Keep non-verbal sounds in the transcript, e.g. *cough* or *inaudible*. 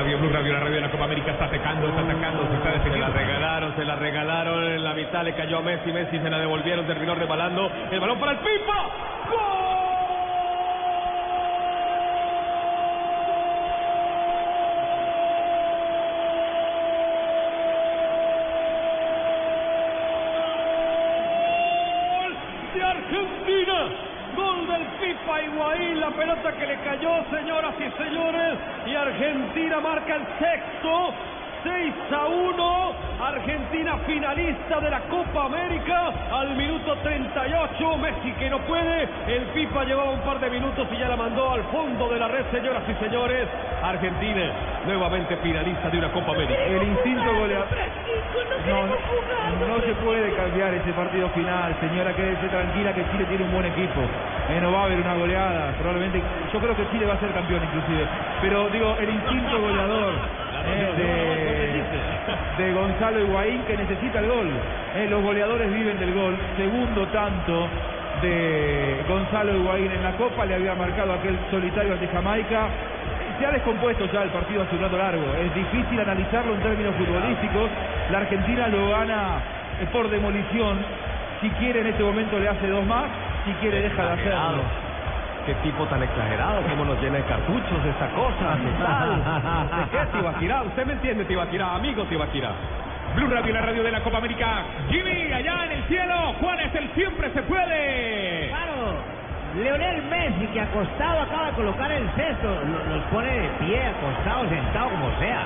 Radio, Blue Radio, la radio de la Copa América está atacando, está atacando, se está Se la regalaron, se la regalaron en la mitad, le cayó a Messi, Messi se la devolvieron, terminó rebalando, el balón para el Pipa, ¡Gol de Argentina! Gol del Pipa Higuaín, la pelota que le cayó, señoras y señores, Argentina marca el sexto. 6 a 1, Argentina finalista de la Copa América al minuto 38, Messi que no puede, el Pipa llevaba un par de minutos y ya la mandó al fondo de la red, señoras y señores, Argentina nuevamente finalista de una Copa América. El instinto goleador. No, no se puede cambiar ese partido final, señora, quédese tranquila que Chile tiene un buen equipo. Eh, no va a haber una goleada, probablemente. Yo creo que Chile va a ser campeón inclusive. Pero digo, el instinto goleador eh, de, *laughs* de Gonzalo Higuaín que necesita el gol. Eh, los goleadores viven del gol. Segundo tanto de Gonzalo Higuaín en la Copa, le había marcado aquel solitario ante Jamaica. Se ha descompuesto ya el partido hace un rato largo. Es difícil analizarlo en términos futbolísticos. La Argentina lo gana por demolición. Si quiere en este momento le hace dos más. Si quiere deja de hacerlo. Qué tipo tan exagerado, cómo nos llena de cartuchos esta cosa. ¿De qué, Tibaquirá? ¿Usted me entiende, Tibaquirá? Amigo Tibaquirá. Blue Radio, la radio de la Copa América. Jimmy, allá en el cielo, Juan es el siempre se puede. Claro, Leonel Messi que acostado acaba de colocar el cesto, lo- los pone de pie, acostado, sentado, como sea.